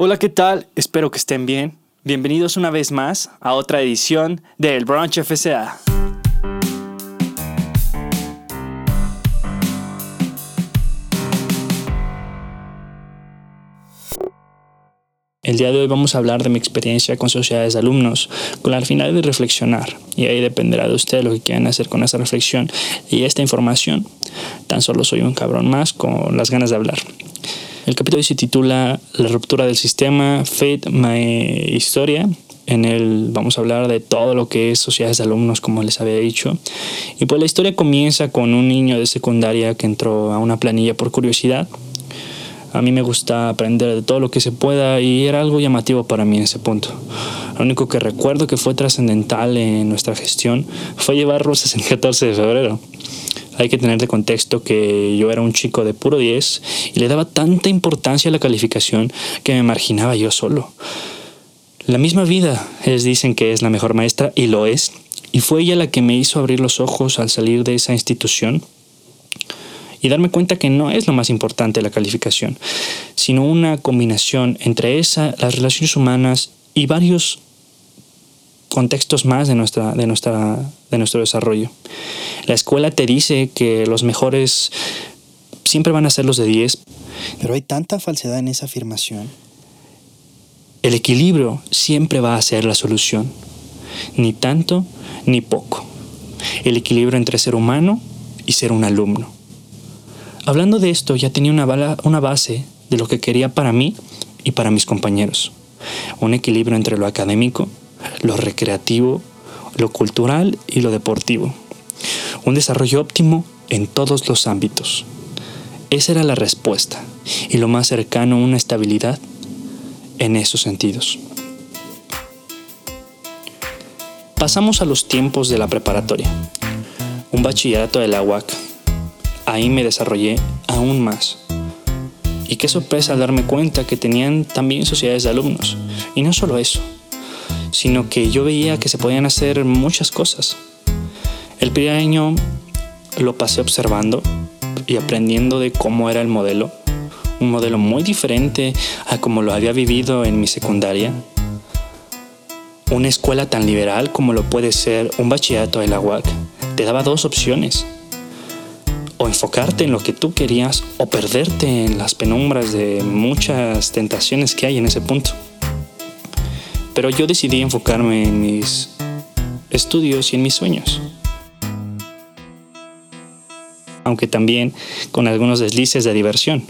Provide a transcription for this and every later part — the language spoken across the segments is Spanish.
Hola, ¿qué tal? Espero que estén bien. Bienvenidos una vez más a otra edición del Brunch FCA. El día de hoy vamos a hablar de mi experiencia con sociedades de alumnos, con la finalidad de reflexionar, y ahí dependerá de ustedes lo que quieran hacer con esa reflexión y esta información. Tan solo soy un cabrón más con las ganas de hablar. El capítulo se titula La ruptura del sistema, Fate, My Historia. En él vamos a hablar de todo lo que es sociedades de alumnos, como les había dicho. Y pues la historia comienza con un niño de secundaria que entró a una planilla por curiosidad a mí me gusta aprender de todo lo que se pueda y era algo llamativo para mí en ese punto. Lo único que recuerdo que fue trascendental en nuestra gestión fue llevar rosas el 14 de febrero. Hay que tener de contexto que yo era un chico de puro 10 y le daba tanta importancia a la calificación que me marginaba yo solo. La misma vida, ellos dicen que es la mejor maestra y lo es, y fue ella la que me hizo abrir los ojos al salir de esa institución y darme cuenta que no es lo más importante la calificación, sino una combinación entre esa, las relaciones humanas y varios contextos más de, nuestra, de, nuestra, de nuestro desarrollo. La escuela te dice que los mejores siempre van a ser los de 10. Pero hay tanta falsedad en esa afirmación. El equilibrio siempre va a ser la solución. Ni tanto ni poco. El equilibrio entre ser humano y ser un alumno. Hablando de esto, ya tenía una, una base de lo que quería para mí y para mis compañeros. Un equilibrio entre lo académico, lo recreativo, lo cultural y lo deportivo. Un desarrollo óptimo en todos los ámbitos. Esa era la respuesta y lo más cercano a una estabilidad en esos sentidos. Pasamos a los tiempos de la preparatoria. Un bachillerato de la UAC ahí me desarrollé aún más. Y qué sorpresa darme cuenta que tenían también sociedades de alumnos. Y no solo eso, sino que yo veía que se podían hacer muchas cosas. El primer año lo pasé observando y aprendiendo de cómo era el modelo. Un modelo muy diferente a como lo había vivido en mi secundaria. Una escuela tan liberal como lo puede ser un bachillerato de la UAC te daba dos opciones o enfocarte en lo que tú querías o perderte en las penumbras de muchas tentaciones que hay en ese punto. Pero yo decidí enfocarme en mis estudios y en mis sueños. Aunque también con algunos deslices de diversión,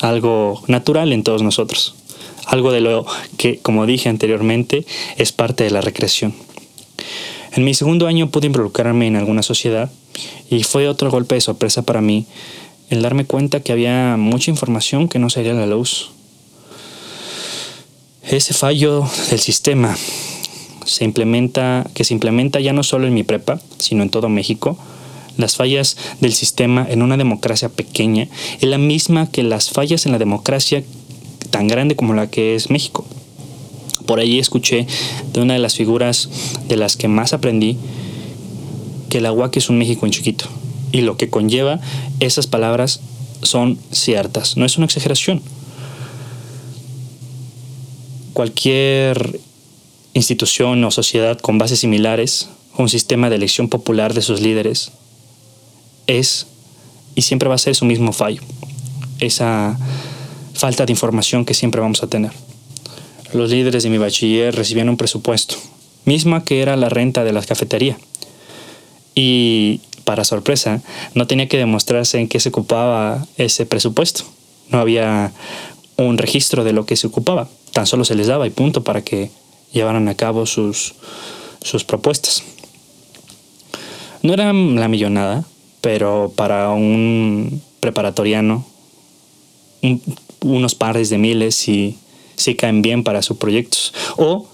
algo natural en todos nosotros, algo de lo que, como dije anteriormente, es parte de la recreación. En mi segundo año pude involucrarme en alguna sociedad y fue otro golpe de sorpresa para mí el darme cuenta que había mucha información que no salía a la luz. Ese fallo del sistema se implementa, que se implementa ya no solo en mi prepa, sino en todo México. Las fallas del sistema en una democracia pequeña es la misma que las fallas en la democracia tan grande como la que es México. Por ahí escuché de una de las figuras de las que más aprendí que el agua es un México en chiquito. Y lo que conlleva esas palabras son ciertas, no es una exageración. Cualquier institución o sociedad con bases similares, un sistema de elección popular de sus líderes, es y siempre va a ser su mismo fallo, esa falta de información que siempre vamos a tener. Los líderes de mi bachiller recibían un presupuesto, misma que era la renta de la cafetería y para sorpresa, no tenía que demostrarse en qué se ocupaba ese presupuesto. No había un registro de lo que se ocupaba. Tan solo se les daba y punto para que llevaran a cabo sus, sus propuestas. No era la millonada, pero para un preparatoriano, unos pares de miles si, si caen bien para sus proyectos. O,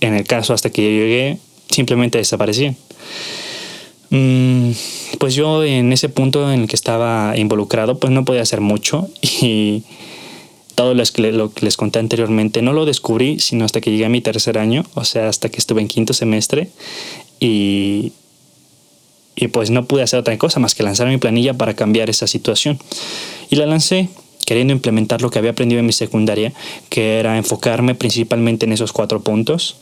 en el caso hasta que yo llegué, simplemente desaparecían. Mm, pues yo en ese punto en el que estaba involucrado, pues no podía hacer mucho y todo lo que les conté anteriormente no lo descubrí sino hasta que llegué a mi tercer año, o sea, hasta que estuve en quinto semestre y, y pues no pude hacer otra cosa más que lanzar mi planilla para cambiar esa situación. Y la lancé queriendo implementar lo que había aprendido en mi secundaria, que era enfocarme principalmente en esos cuatro puntos.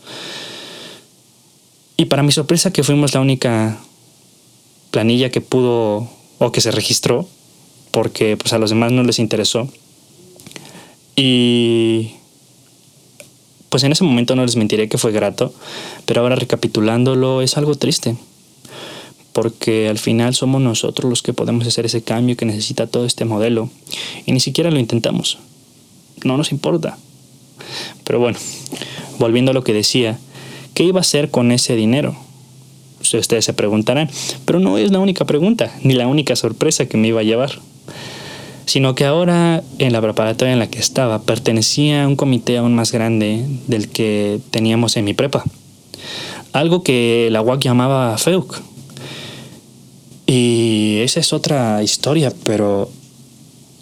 Y para mi sorpresa que fuimos la única planilla que pudo o que se registró, porque pues a los demás no les interesó. Y pues en ese momento no les mentiré que fue grato, pero ahora recapitulándolo es algo triste, porque al final somos nosotros los que podemos hacer ese cambio que necesita todo este modelo y ni siquiera lo intentamos. No nos importa. Pero bueno, volviendo a lo que decía, ¿qué iba a hacer con ese dinero? Ustedes se preguntarán, pero no es la única pregunta, ni la única sorpresa que me iba a llevar sino que ahora en la preparatoria en la que estaba pertenecía a un comité aún más grande del que teníamos en mi prepa. Algo que la UAC llamaba FEUC. Y esa es otra historia, pero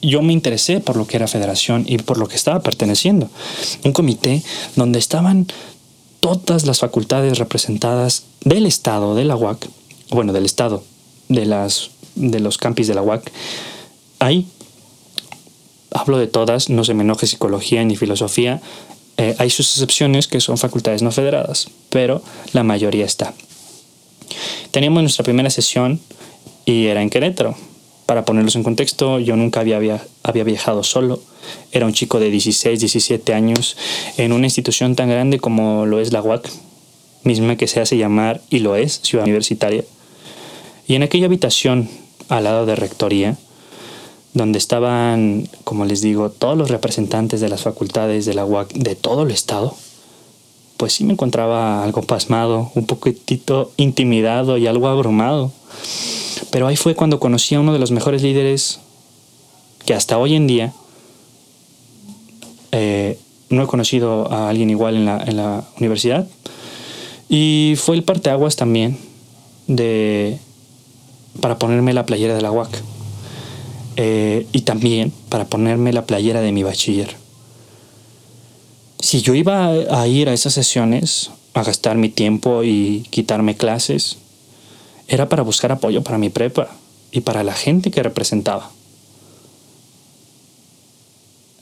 yo me interesé por lo que era federación y por lo que estaba perteneciendo. Un comité donde estaban todas las facultades representadas del Estado, de la UAC, bueno, del Estado, de, las, de los campis de la UAC, ahí hablo de todas, no se me enoje psicología ni filosofía, eh, hay sus excepciones que son facultades no federadas, pero la mayoría está. Teníamos nuestra primera sesión y era en Querétaro. Para ponerlos en contexto, yo nunca había, había viajado solo. Era un chico de 16, 17 años en una institución tan grande como lo es la UAC, misma que se hace llamar, y lo es, ciudad universitaria. Y en aquella habitación, al lado de rectoría, donde estaban, como les digo, todos los representantes de las facultades de la UAC de todo el estado, pues sí me encontraba algo pasmado, un poquitito intimidado y algo abrumado. Pero ahí fue cuando conocí a uno de los mejores líderes que hasta hoy en día eh, no he conocido a alguien igual en la, en la universidad. Y fue el parteaguas también de, para ponerme la playera de la UAC. Eh, y también para ponerme la playera de mi bachiller. Si yo iba a ir a esas sesiones, a gastar mi tiempo y quitarme clases, era para buscar apoyo para mi prepa y para la gente que representaba.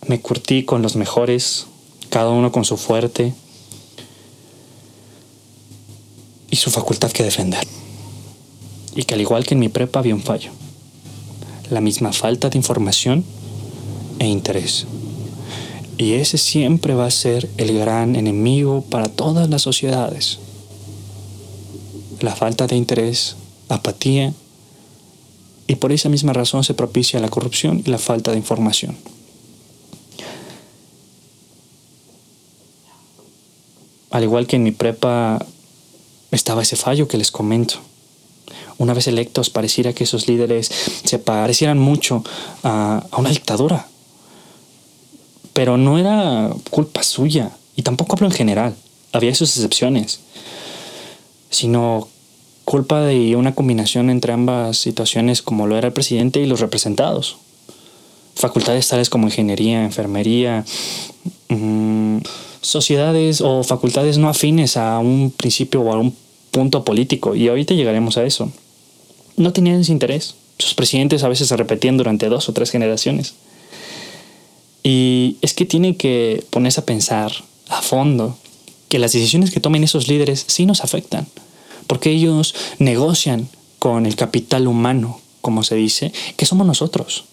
Me curtí con los mejores, cada uno con su fuerte y su facultad que defender. Y que al igual que en mi prepa había un fallo la misma falta de información e interés. Y ese siempre va a ser el gran enemigo para todas las sociedades. La falta de interés, apatía, y por esa misma razón se propicia la corrupción y la falta de información. Al igual que en mi prepa estaba ese fallo que les comento una vez electos, pareciera que esos líderes se parecieran mucho a, una dictadura. Pero no era culpa suya, y tampoco hablo en general, había sus excepciones, sino culpa de una combinación entre ambas situaciones como lo era el presidente y los representados. Facultades tales como ingeniería, enfermería, mm, sociedades o facultades no afines a un principio o a un punto político, y ahorita llegaremos a eso no tenían ese interés. Sus presidentes a veces se repetían durante dos o tres generaciones. Y es que tiene que ponerse a pensar a fondo que las decisiones que tomen esos líderes sí nos afectan, porque ellos negocian con el capital humano, como se dice, que somos nosotros.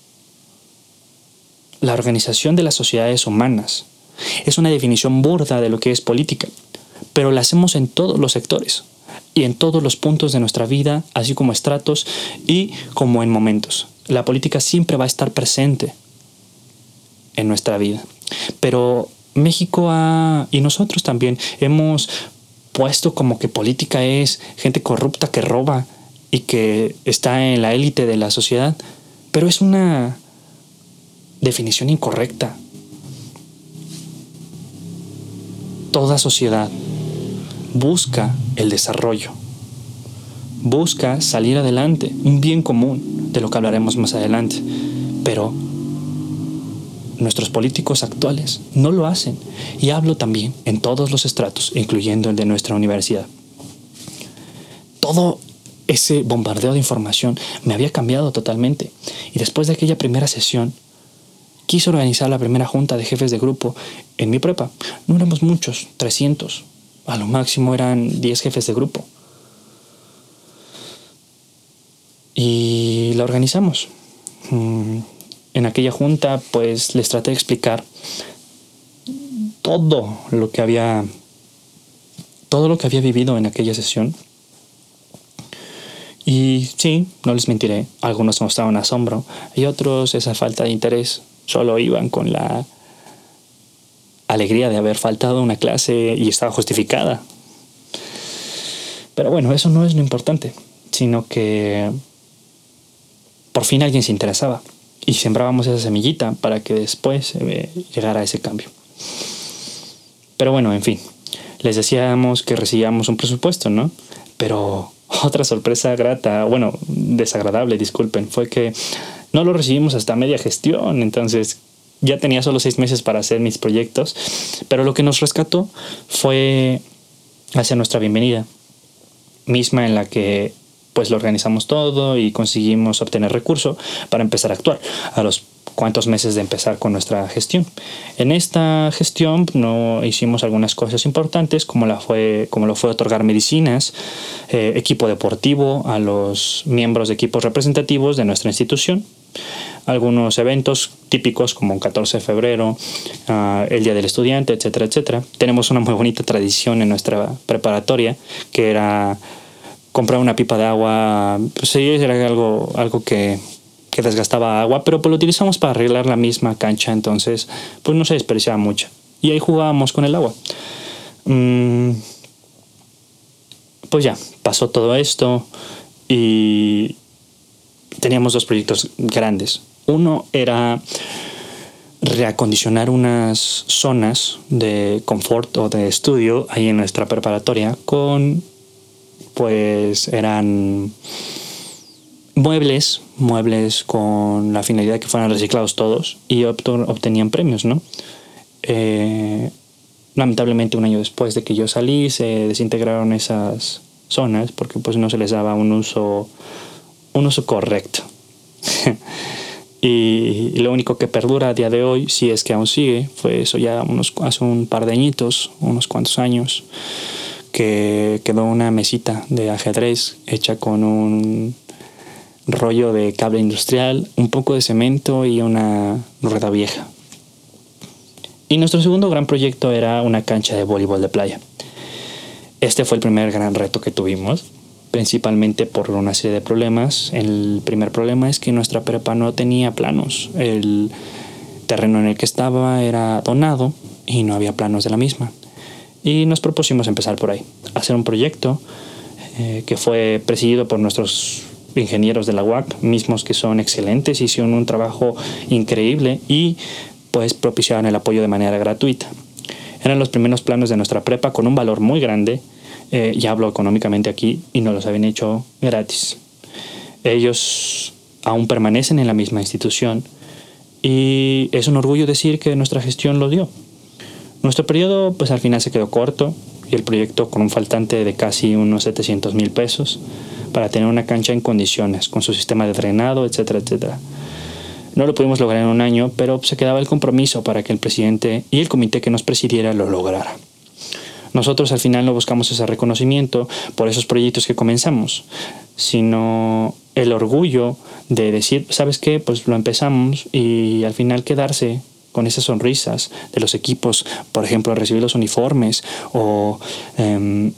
La organización de las sociedades humanas es una definición burda de lo que es política, pero la hacemos en todos los sectores y en todos los puntos de nuestra vida, así como estratos y como en momentos. La política siempre va a estar presente en nuestra vida. Pero México ha, y nosotros también hemos puesto como que política es gente corrupta que roba y que está en la élite de la sociedad, pero es una definición incorrecta. Toda sociedad busca el desarrollo, busca salir adelante, un bien común, de lo que hablaremos más adelante. Pero nuestros políticos actuales no lo hacen. Y hablo también en todos los estratos, incluyendo el de nuestra universidad. Todo ese bombardeo de información me había cambiado totalmente. Y después de aquella primera sesión, quise organizar la primera junta de jefes de grupo en mi prepa. No éramos muchos, 300. A lo máximo eran 10 jefes de grupo. Y la organizamos. Mm, en aquella junta pues les traté de explicar todo lo que había todo lo que había vivido en aquella sesión. Y sí, no les mentiré, algunos mostraban asombro y otros esa falta de interés. Solo iban con la alegría de haber faltado una clase y estaba justificada. Pero bueno, eso no es lo importante, sino que por fin alguien se interesaba y sembrábamos esa semillita para que después eh, llegara ese cambio. Pero bueno, en fin, les decíamos que recibíamos un presupuesto, ¿no? Pero otra sorpresa grata, bueno, desagradable, disculpen, fue que no lo recibimos hasta media gestión, entonces ya tenía solo seis meses para hacer mis proyectos, pero lo que nos rescató fue hacia nuestra bienvenida, misma en la que pues lo organizamos todo y conseguimos obtener recurso para empezar a actuar a los cuantos meses de empezar con nuestra gestión. En esta gestión no hicimos algunas cosas importantes como, la fue, como lo fue otorgar medicinas, eh, equipo deportivo a los miembros de equipos representativos de nuestra institución, algunos eventos típicos como un 14 de febrero, ah, el Día del Estudiante, etcétera, etcétera. Tenemos una muy bonita tradición en nuestra preparatoria que era comprar una pipa de agua, pues sí, era algo, algo que, que desgastaba agua, pero pues lo utilizamos para arreglar la misma cancha, entonces pues no se desperdiciaba mucho. Y ahí jugábamos con el agua. Mm, pues ya, pasó todo esto y teníamos dos proyectos grandes. Uno era reacondicionar unas zonas de confort o de estudio ahí en nuestra preparatoria con pues eran muebles, muebles con la finalidad de que fueran reciclados todos y obtenían premios, ¿no? Eh, lamentablemente un año después de que yo salí se desintegraron esas zonas porque pues no se les daba un uso, un uso correcto. y, lo único que perdura a día de hoy, si es que aún sigue, fue eso ya unos, hace un par de añitos, unos cuantos años que quedó una mesita de ajedrez hecha con un rollo de cable industrial, un poco de cemento y una rueda vieja. Y nuestro segundo gran proyecto era una cancha de voleibol de playa. Este fue el primer gran reto que tuvimos, principalmente por una serie de problemas. El primer problema es que nuestra prepa no tenía planos. El terreno en el que estaba era donado y no había planos de la misma. Y nos propusimos empezar por ahí, hacer un proyecto eh, que fue presidido por nuestros ingenieros de la UAC, mismos que son excelentes, hicieron un trabajo increíble y pues propiciaron el apoyo de manera gratuita. Eran los primeros planos de nuestra prepa con un valor muy grande, eh, hablo económicamente aquí, y nos los habían hecho gratis. Ellos aún permanecen en la misma institución y es un orgullo decir que nuestra gestión lo dio. Nuestro periodo pues al final se quedó corto y el proyecto con un faltante de casi unos 700 mil pesos para tener una cancha en condiciones, con su sistema de drenado, etcétera, etcétera. No lo pudimos lograr en un año, pero se quedaba el compromiso para que el presidente y el comité que nos presidiera lo lograra. Nosotros al final no buscamos ese reconocimiento por esos proyectos que comenzamos, sino el orgullo de decir, ¿sabes qué? Pues lo empezamos y al final quedarse con esas sonrisas de los equipos, por ejemplo, recibir los uniformes o em,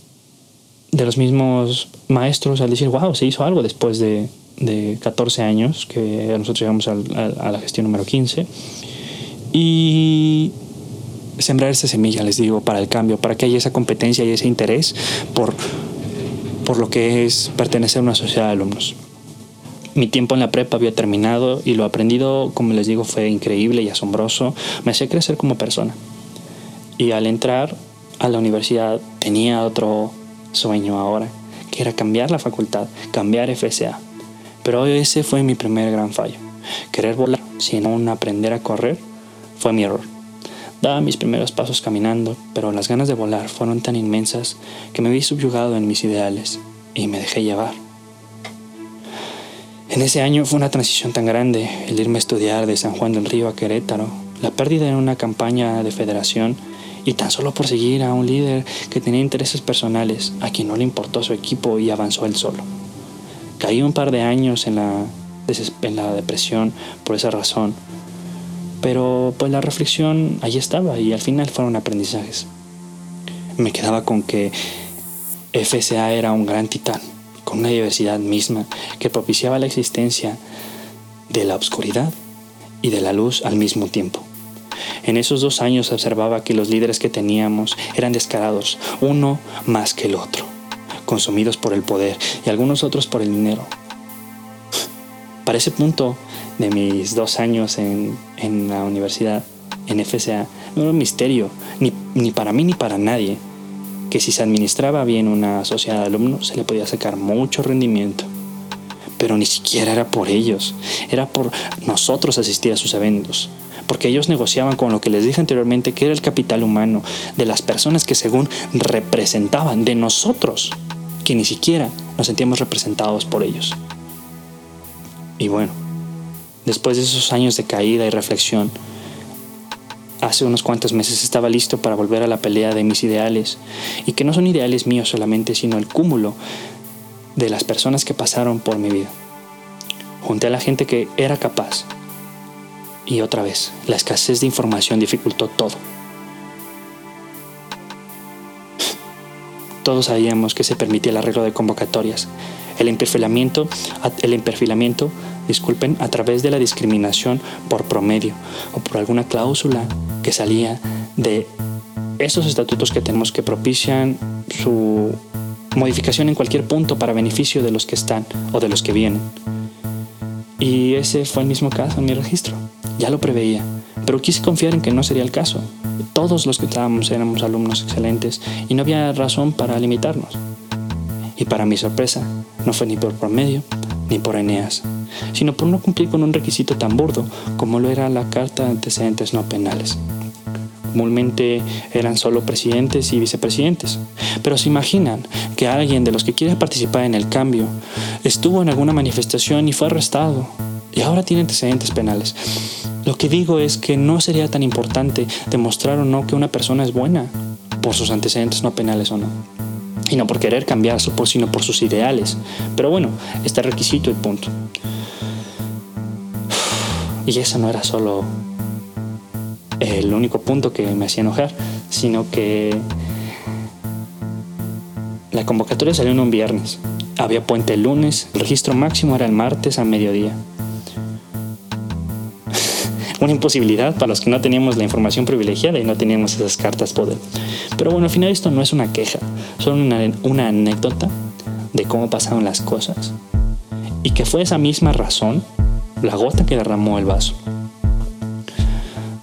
de los mismos maestros al decir, wow, se hizo algo después de, de 14 años, que nosotros llegamos a la gestión número 15. Y sembrar esa semilla, les digo, para el cambio, para que haya esa competencia y ese interés por, por lo que es pertenecer a una sociedad de alumnos mi tiempo en la prepa había terminado y lo aprendido, como les digo, fue increíble y asombroso. Me hacía crecer como persona. Y al entrar a la universidad tenía otro sueño ahora, que era cambiar la facultad, cambiar FSA. Pero ese fue mi primer gran fallo. Querer volar sin aún aprender a correr fue mi error. Daba mis primeros pasos caminando, pero las ganas de volar fueron tan inmensas que me vi subyugado en mis ideales y me dejé llevar. En ese año fue una transición tan grande, el irme a estudiar de San Juan del Río a Querétaro, la pérdida en una campaña de federación y tan solo por seguir a un líder que tenía intereses personales, a quien no le importó su equipo y avanzó él solo. Caí un par de años en la, en la depresión por esa razón, pero pues la reflexión ahí estaba y al final fueron aprendizajes. Me quedaba con que FSA era un gran titán, con una diversidad misma que propiciaba la existencia de la oscuridad y de la luz al mismo tiempo. En esos dos años observaba que los líderes que teníamos eran descarados, uno más que el otro, consumidos por el poder y algunos otros por el dinero. Para ese punto de mis dos años en, la universidad, en FSA, no era un misterio, ni, ni para mí ni para nadie, que si se administraba bien una sociedad de alumnos se le podía sacar mucho rendimiento. Pero ni siquiera era por ellos, era por nosotros asistir a sus eventos, porque ellos negociaban con lo que les dije anteriormente, que era el capital humano, de las personas que según representaban, de nosotros, que ni siquiera nos sentíamos representados por ellos. Y bueno, después de esos años de caída y reflexión, hace unos cuantos meses estaba listo para volver a la pelea de mis ideales, y que no son ideales míos solamente, sino el cúmulo de las personas que pasaron por mi vida. Junté a la gente que era capaz, y otra vez, la escasez de información dificultó todo. Todos sabíamos que se permitía el arreglo de convocatorias, el imperfilamiento, el imperfilamiento, disculpen, a través de la discriminación por promedio o por alguna cláusula que salía de esos estatutos que tenemos que propician su modificación en cualquier punto para beneficio de los que están o de los que vienen. Y ese fue el mismo caso en mi registro. Ya lo preveía, pero quise confiar en que no sería el caso. Todos los que estábamos éramos alumnos excelentes y no había razón para limitarnos. Y para mi sorpresa, no fue ni por promedio ni por Eneas, sino por no cumplir con un requisito tan burdo como lo era la carta de antecedentes no penales. Comúnmente eran solo presidentes y vicepresidentes, pero se imaginan que alguien de los que quiere participar en el cambio estuvo en alguna manifestación y fue arrestado y ahora tiene antecedentes penales. Lo que digo es que no sería tan importante demostrar o no que una persona es buena por sus antecedentes no penales o no. Y no por querer cambiarse, sino por sus ideales. Pero bueno, este requisito y punto. Y eso no era solo el único punto que me hacía enojar, sino que la convocatoria salió en un viernes. Había puente el lunes, el registro máximo era el martes a mediodía una imposibilidad para los que no teníamos la información privilegiada y no teníamos esas cartas poder. Pero bueno, al final esto no es una queja, solo una, anécdota de cómo pasaron las cosas y que fue esa misma razón la gota que derramó el vaso.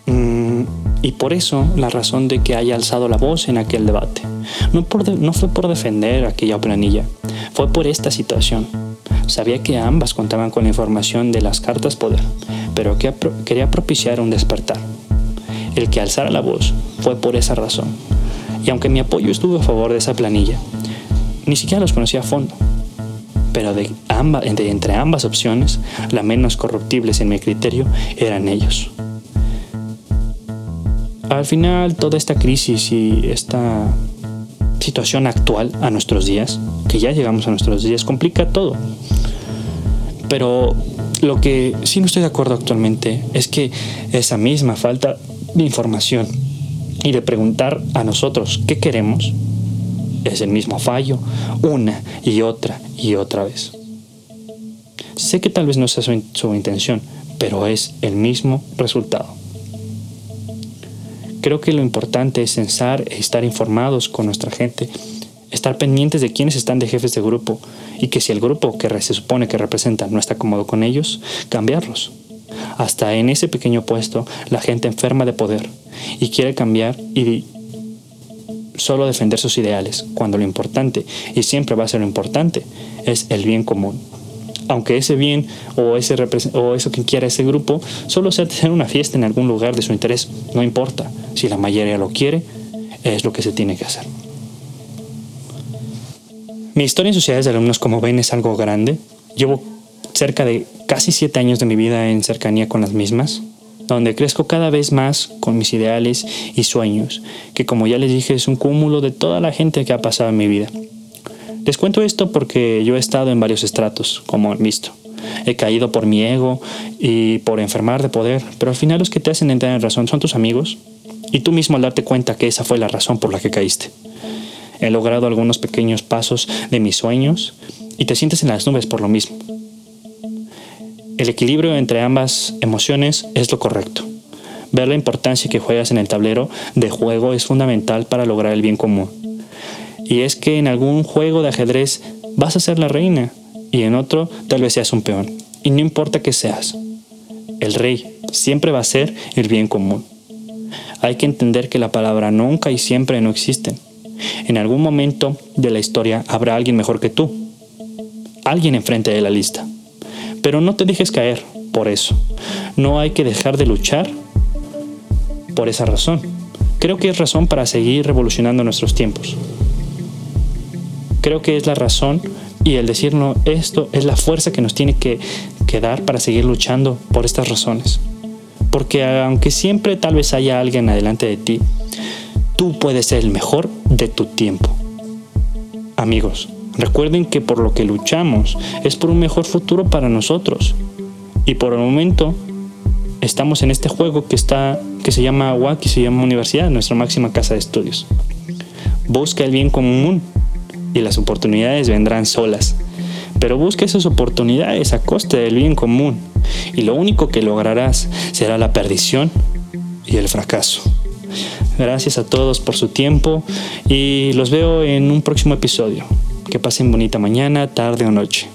Mm, y por eso la razón de que haya alzado la voz en aquel debate. No, no fue por defender aquella planilla, fue por esta situación. Sabía que ambas contaban con información de las cartas poder, pero que quería propiciar un despertar. El que alzara la voz fue por esa razón. Y aunque mi apoyo estuvo a favor de esa planilla, ni siquiera los conocía a fondo. Pero de entre ambas opciones, la menos corruptibles en mi criterio eran ellos. Al final, toda esta crisis y esta situación actual a nuestros días, que ya llegamos a nuestros días, complica todo. Pero lo que sí no estoy de acuerdo actualmente es que esa misma falta de información y de preguntar a nosotros qué queremos es el mismo fallo una y otra y otra vez. Sé que tal vez no sea su, intención, pero es el mismo resultado. Creo que lo importante es censar e estar informados con nuestra gente, estar pendientes de quiénes están de jefes de grupo y que si el grupo que se supone que representa no está cómodo con ellos, cambiarlos. Hasta en ese pequeño puesto la gente enferma de poder y quiere cambiar y solo defender sus ideales, cuando lo importante, y siempre va a ser lo importante, es el bien común. Aunque ese bien o, ese o eso que quiera ese grupo solo sea tener una fiesta en algún lugar de su interés, no importa. Si la mayoría lo quiere, es lo que se tiene que hacer. Mi historia en sociedades de alumnos, como ven, es algo grande. Llevo cerca de casi siete años de mi vida en cercanía con las mismas, donde crezco cada vez más con mis ideales y sueños, que como ya les dije es un cúmulo de toda la gente que ha pasado en mi vida. Les cuento esto porque yo he estado en varios estratos, como han visto. He caído por mi ego y por enfermar de poder, pero al final los que te hacen entrar en razón son tus amigos y tú mismo al darte cuenta que esa fue la razón por la que caíste. He logrado algunos pequeños pasos de mis sueños y te sientes en las nubes por lo mismo. El equilibrio entre ambas emociones es lo correcto. Ver la importancia que juegas en el tablero de juego es fundamental para lograr el bien común. Y es que en algún juego de ajedrez vas a ser la reina y en otro tal vez seas un peón. Y no importa que seas. El rey siempre va a ser el bien común. Hay que entender que la palabra nunca y siempre no existen. En algún momento de la historia habrá alguien mejor que tú. Alguien enfrente de la lista. Pero no te dejes caer por eso. No hay que dejar de luchar por esa razón. Creo que es razón para seguir revolucionando nuestros tiempos. Creo que es la razón y el decirnos esto es la fuerza que nos tiene que, que dar para seguir luchando por estas razones. Porque aunque siempre tal vez haya alguien adelante de ti, tú puedes ser el mejor de tu tiempo. Amigos, recuerden que por lo que luchamos es por un mejor futuro para nosotros. Y por el momento estamos en este juego que está que se llama WAC y se llama universidad, nuestra máxima casa de estudios. Busca el bien común y las oportunidades vendrán solas. Pero busca esas oportunidades a costa del bien común y lo único que lograrás será la perdición y el fracaso. Gracias a todos por su tiempo y los veo en un próximo episodio. Que pasen bonita mañana, tarde o noche.